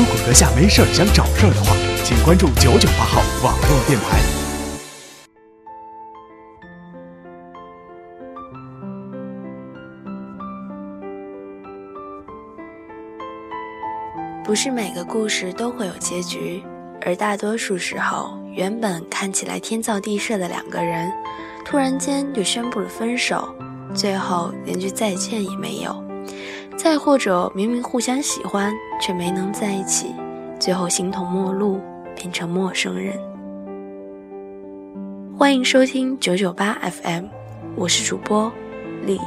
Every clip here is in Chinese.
如果阁下没事儿想找事儿的话，请关注九九八号网络电台。不是每个故事都会有结局，而大多数时候，原本看起来天造地设的两个人，突然间就宣布了分手，最后连句再见也没有。再或者，明明互相喜欢，却没能在一起，最后形同陌路，变成陌生人。欢迎收听九九八 FM，我是主播丽。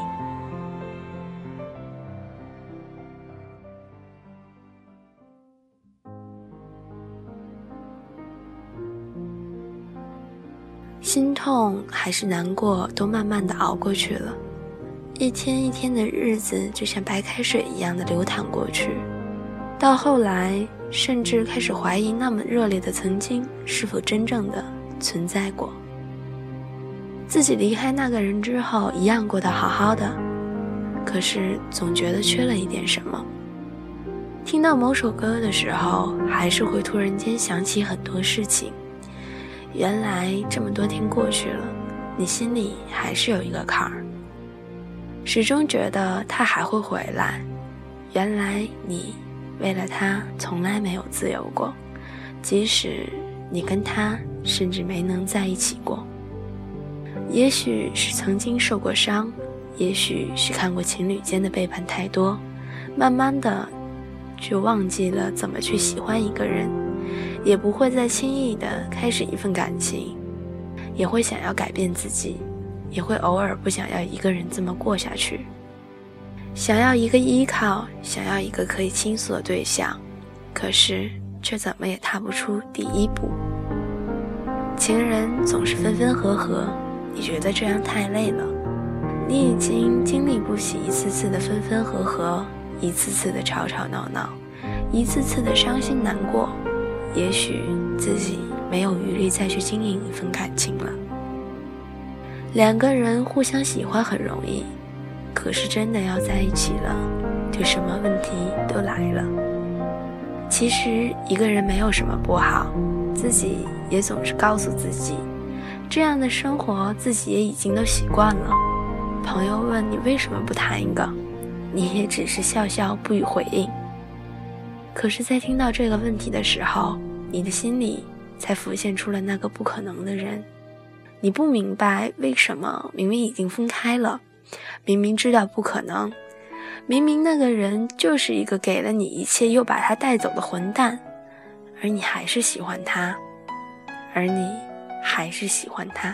心痛还是难过，都慢慢的熬过去了。一天一天的日子就像白开水一样的流淌过去，到后来甚至开始怀疑那么热烈的曾经是否真正的存在过。自己离开那个人之后，一样过得好好的，可是总觉得缺了一点什么。听到某首歌的时候，还是会突然间想起很多事情。原来这么多天过去了，你心里还是有一个坎儿。始终觉得他还会回来。原来你为了他从来没有自由过，即使你跟他甚至没能在一起过。也许是曾经受过伤，也许是看过情侣间的背叛太多，慢慢的就忘记了怎么去喜欢一个人，也不会再轻易的开始一份感情，也会想要改变自己。也会偶尔不想要一个人这么过下去，想要一个依靠，想要一个可以倾诉的对象，可是却怎么也踏不出第一步。情人总是分分合合，你觉得这样太累了？你已经经历不起一次次的分分合合，一次次的吵吵闹闹，一次次的伤心难过，也许自己没有余力再去经营一份感情了。两个人互相喜欢很容易，可是真的要在一起了，就什么问题都来了。其实一个人没有什么不好，自己也总是告诉自己，这样的生活自己也已经都习惯了。朋友问你为什么不谈一个，你也只是笑笑不予回应。可是，在听到这个问题的时候，你的心里才浮现出了那个不可能的人。你不明白为什么明明已经分开了，明明知道不可能，明明那个人就是一个给了你一切又把他带走的混蛋，而你还是喜欢他，而你还是喜欢他。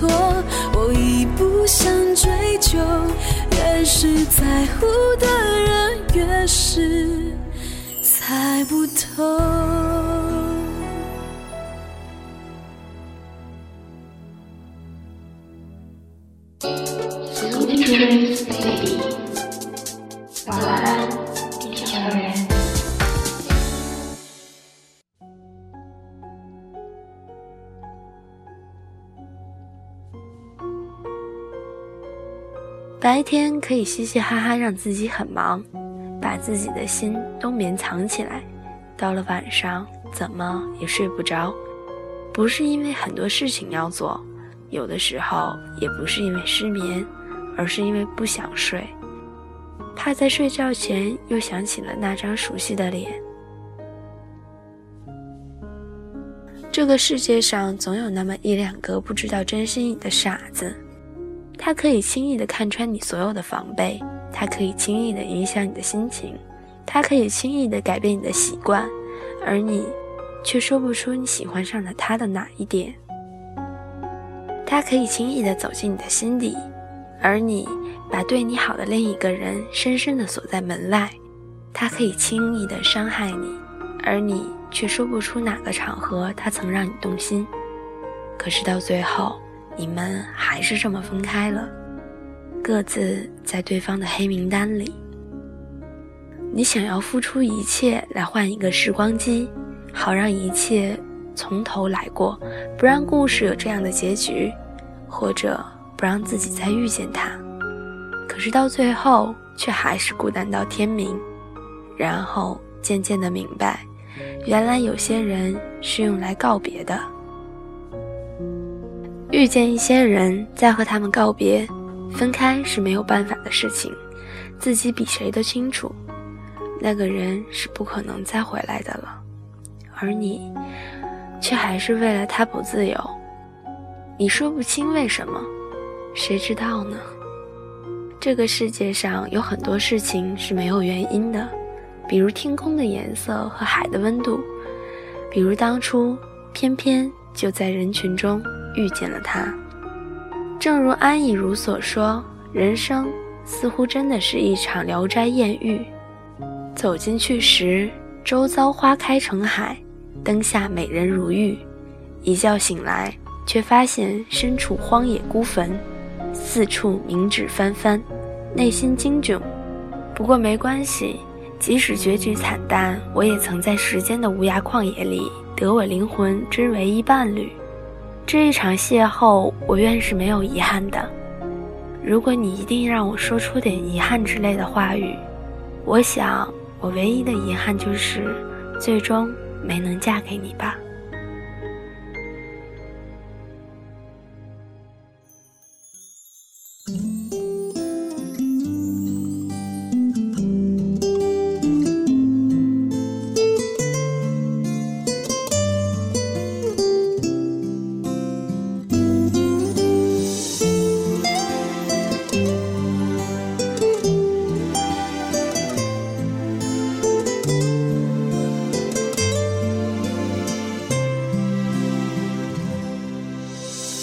错？我已不想追究。越是在乎的人，越是猜不透。白天可以嘻嘻哈哈，让自己很忙，把自己的心都眠藏起来。到了晚上，怎么也睡不着，不是因为很多事情要做，有的时候也不是因为失眠，而是因为不想睡，怕在睡觉前又想起了那张熟悉的脸。这个世界上总有那么一两个不知道珍惜你的傻子。他可以轻易地看穿你所有的防备，他可以轻易地影响你的心情，他可以轻易地改变你的习惯，而你却说不出你喜欢上了他的哪一点。他可以轻易地走进你的心底，而你把对你好的另一个人深深地锁在门外。他可以轻易地伤害你，而你却说不出哪个场合他曾让你动心。可是到最后。你们还是这么分开了，各自在对方的黑名单里。你想要付出一切来换一个时光机，好让一切从头来过，不让故事有这样的结局，或者不让自己再遇见他。可是到最后，却还是孤单到天明。然后渐渐的明白，原来有些人是用来告别的。遇见一些人，再和他们告别，分开是没有办法的事情，自己比谁都清楚，那个人是不可能再回来的了，而你，却还是为了他不自由，你说不清为什么，谁知道呢？这个世界上有很多事情是没有原因的，比如天空的颜色和海的温度，比如当初偏偏就在人群中。遇见了他，正如安以如所说，人生似乎真的是一场聊斋艳遇。走进去时，周遭花开成海，灯下美人如玉；一觉醒来，却发现身处荒野孤坟，四处冥纸翻翻，内心惊窘。不过没关系，即使结局惨淡，我也曾在时间的无涯旷野里得我灵魂之唯一伴侣。这一场邂逅，我愿是没有遗憾的。如果你一定让我说出点遗憾之类的话语，我想我唯一的遗憾就是，最终没能嫁给你吧。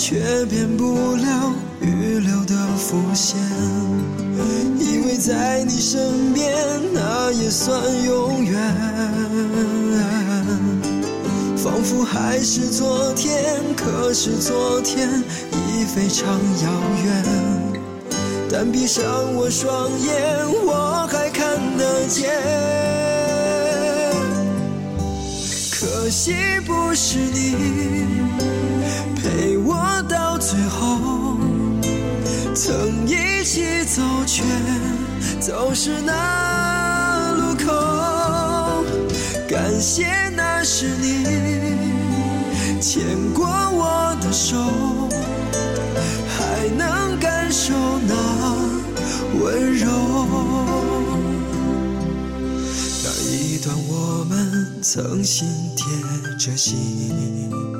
却变不了预留的伏线。以为在你身边，那也算永远。仿佛还是昨天，可是昨天已非常遥远。但闭上我双眼，我还看得见。可惜不是你陪我到最后。曾一起走，却走失那路口。感谢那是你牵过我的手，还能感受那温柔。那一段我们曾心贴着心。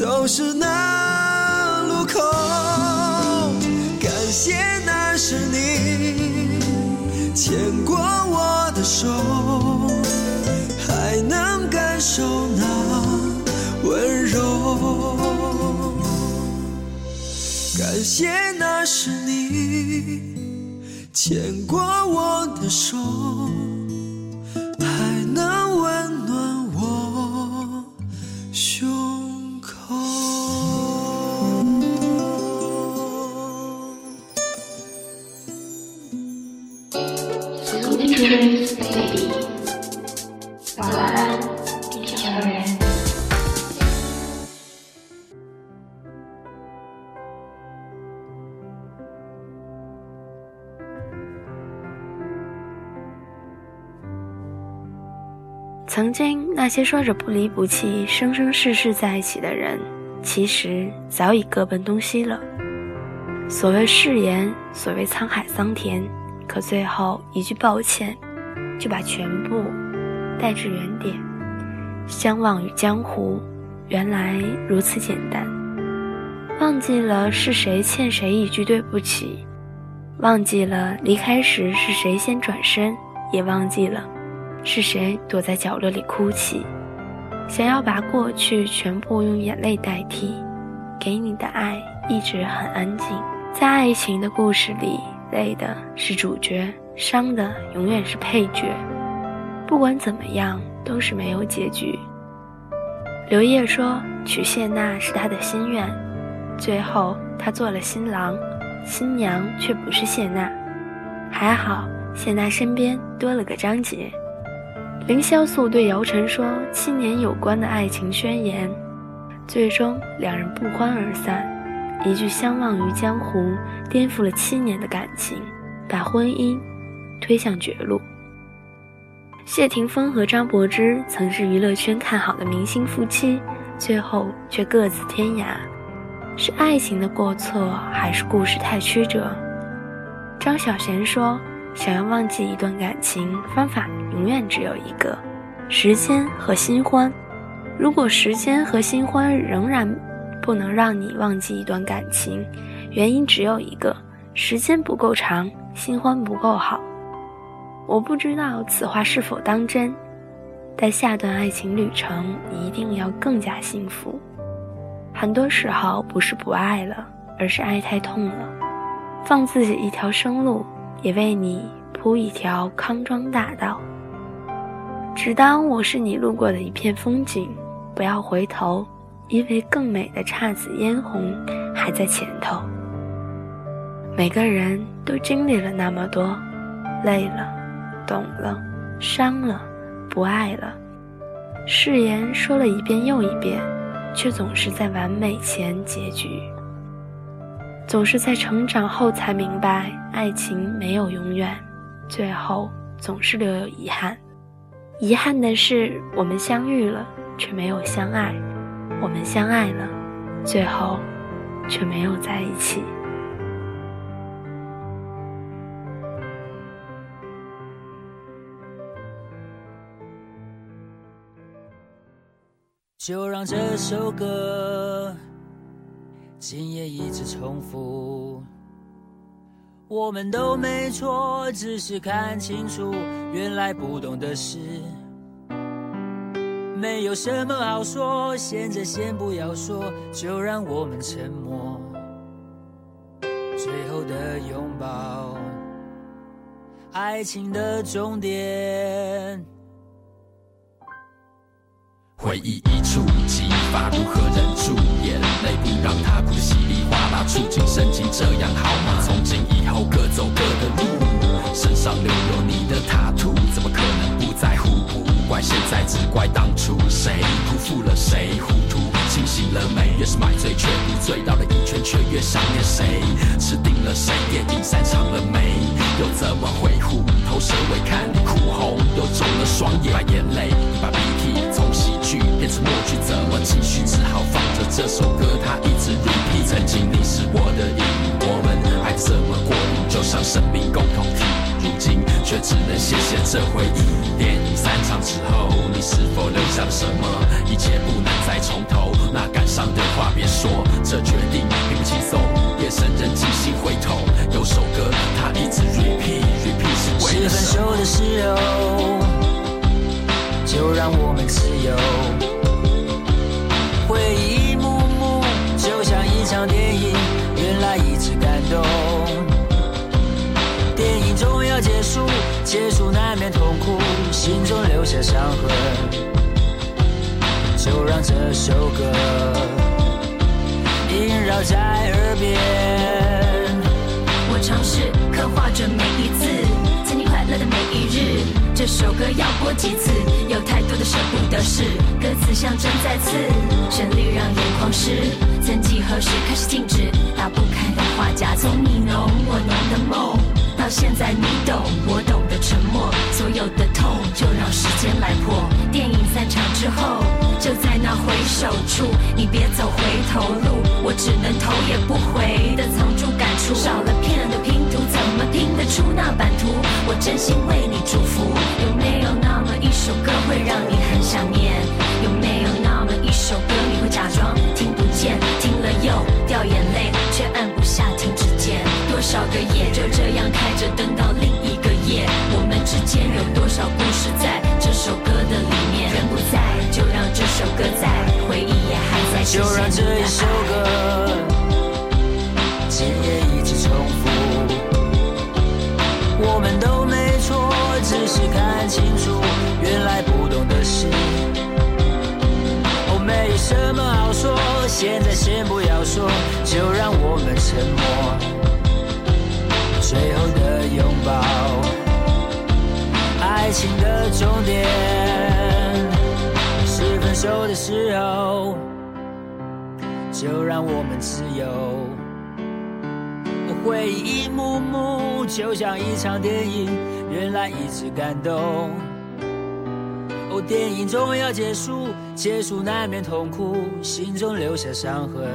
走失那路口。感谢那是你牵过我的手，还能感受那温柔。感谢那是你牵过我的手。晚安，地球人。曾经那些说着不离不弃、生生世世在一起的人，其实早已各奔东西了。所谓誓言，所谓沧海桑田，可最后一句抱歉，就把全部带至原点。相忘于江湖，原来如此简单。忘记了是谁欠谁一句对不起，忘记了离开时是谁先转身，也忘记了。是谁躲在角落里哭泣，想要把过去全部用眼泪代替？给你的爱一直很安静，在爱情的故事里，累的是主角，伤的永远是配角。不管怎么样，都是没有结局。刘烨说娶谢娜是他的心愿，最后他做了新郎，新娘却不是谢娜。还好谢娜身边多了个张杰。凌潇肃对姚晨说七年有关的爱情宣言，最终两人不欢而散。一句相忘于江湖，颠覆了七年的感情，把婚姻推向绝路。谢霆锋和张柏芝曾是娱乐圈看好的明星夫妻，最后却各自天涯，是爱情的过错，还是故事太曲折？张小娴说：“想要忘记一段感情，方法永远只有一个，时间和新欢。如果时间和新欢仍然不能让你忘记一段感情，原因只有一个：时间不够长，新欢不够好。”我不知道此话是否当真，但下段爱情旅程一定要更加幸福。很多时候不是不爱了，而是爱太痛了。放自己一条生路，也为你铺一条康庄大道。只当我是你路过的一片风景，不要回头，因为更美的姹紫嫣红还在前头。每个人都经历了那么多，累了。懂了，伤了，不爱了，誓言说了一遍又一遍，却总是在完美前结局。总是在成长后才明白，爱情没有永远，最后总是留有遗憾。遗憾的是，我们相遇了，却没有相爱；我们相爱了，最后却没有在一起。就让这首歌今夜一直重复。我们都没错，只是看清楚，原来不懂的事，没有什么好说。现在先不要说，就让我们沉默。最后的拥抱，爱情的终点。回忆一触即发，如何忍住眼泪，不让它哭得稀里哗啦？触景生情，这样好吗？从今以后各走各的路，身上留有你的塔图，怎么可能不在乎？不怪现在，只怪当初，谁辜负了谁？糊涂清醒了没？越是买醉，却不醉，绕了一圈，却越想念谁？吃定了谁？电影散场了没？又怎么会虎头蛇尾？看你哭红，又肿了双眼，把眼泪一，把鼻涕从变成默剧，怎么继续？只好放着这首歌，它一直 repeat。曾经你是我的影，我们爱怎么过瘾，就像生命共同体。如今却只能谢谢这回忆。电影散场之后，你是否留下了什么？一切不能再重头，那感伤的话别说，这决定并不轻松。夜深人静心回头，有首歌它一直 repeat repeat 是为了分什么？就让我们自由。回忆一幕幕，就像一场电影，原来一直感动。电影终要结束，结束难免痛苦，心中留下伤痕。就让这首歌萦绕在耳边。我尝试刻画着每一次曾经快乐的每一日。这首歌要播几次？有太多的舍不得事，歌词像针在刺，旋律让眼眶湿。曾几何时开始静止，打不开的画夹，从你浓我浓的梦，到现在你懂我懂的沉默，所有的痛就让时间来破。电影散场之后，就在那回首处，你别走回头路，我只能头也不回的藏住感触，少了片的拼图，怎么拼得出那版图？我真心为你祝福，就让这一首歌今夜一直重复。我们都没错，只是看清楚，原来不懂的事。哦，没什么好说现在先不要说，就让我们沉默。最后的拥抱，爱情的终点是分手的时候，就让我们自由。回忆一幕幕，就像一场电影，原来一直感动。哦，电影终要结束，结束难免痛苦，心中留下伤痕。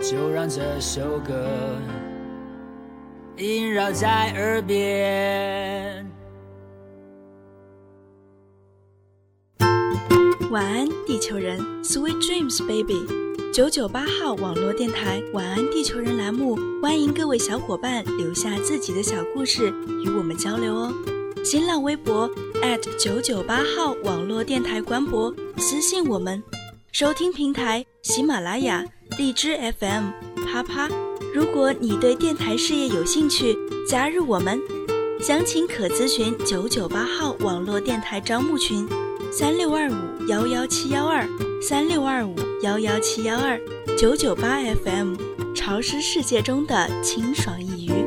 就让这首歌萦绕在耳边。晚安，地球人，Sweet dreams, baby。九九八号网络电台《晚安地球人》栏目，欢迎各位小伙伴留下自己的小故事与我们交流哦。新浪微博九九八号网络电台官博私信我们，收听平台喜马拉雅、荔枝 FM、啪啪。如果你对电台事业有兴趣，加入我们，详情可咨询九九八号网络电台招募群：三六二五幺幺七幺二三六二五幺幺七幺二九九八 FM，潮湿世界中的清爽一隅。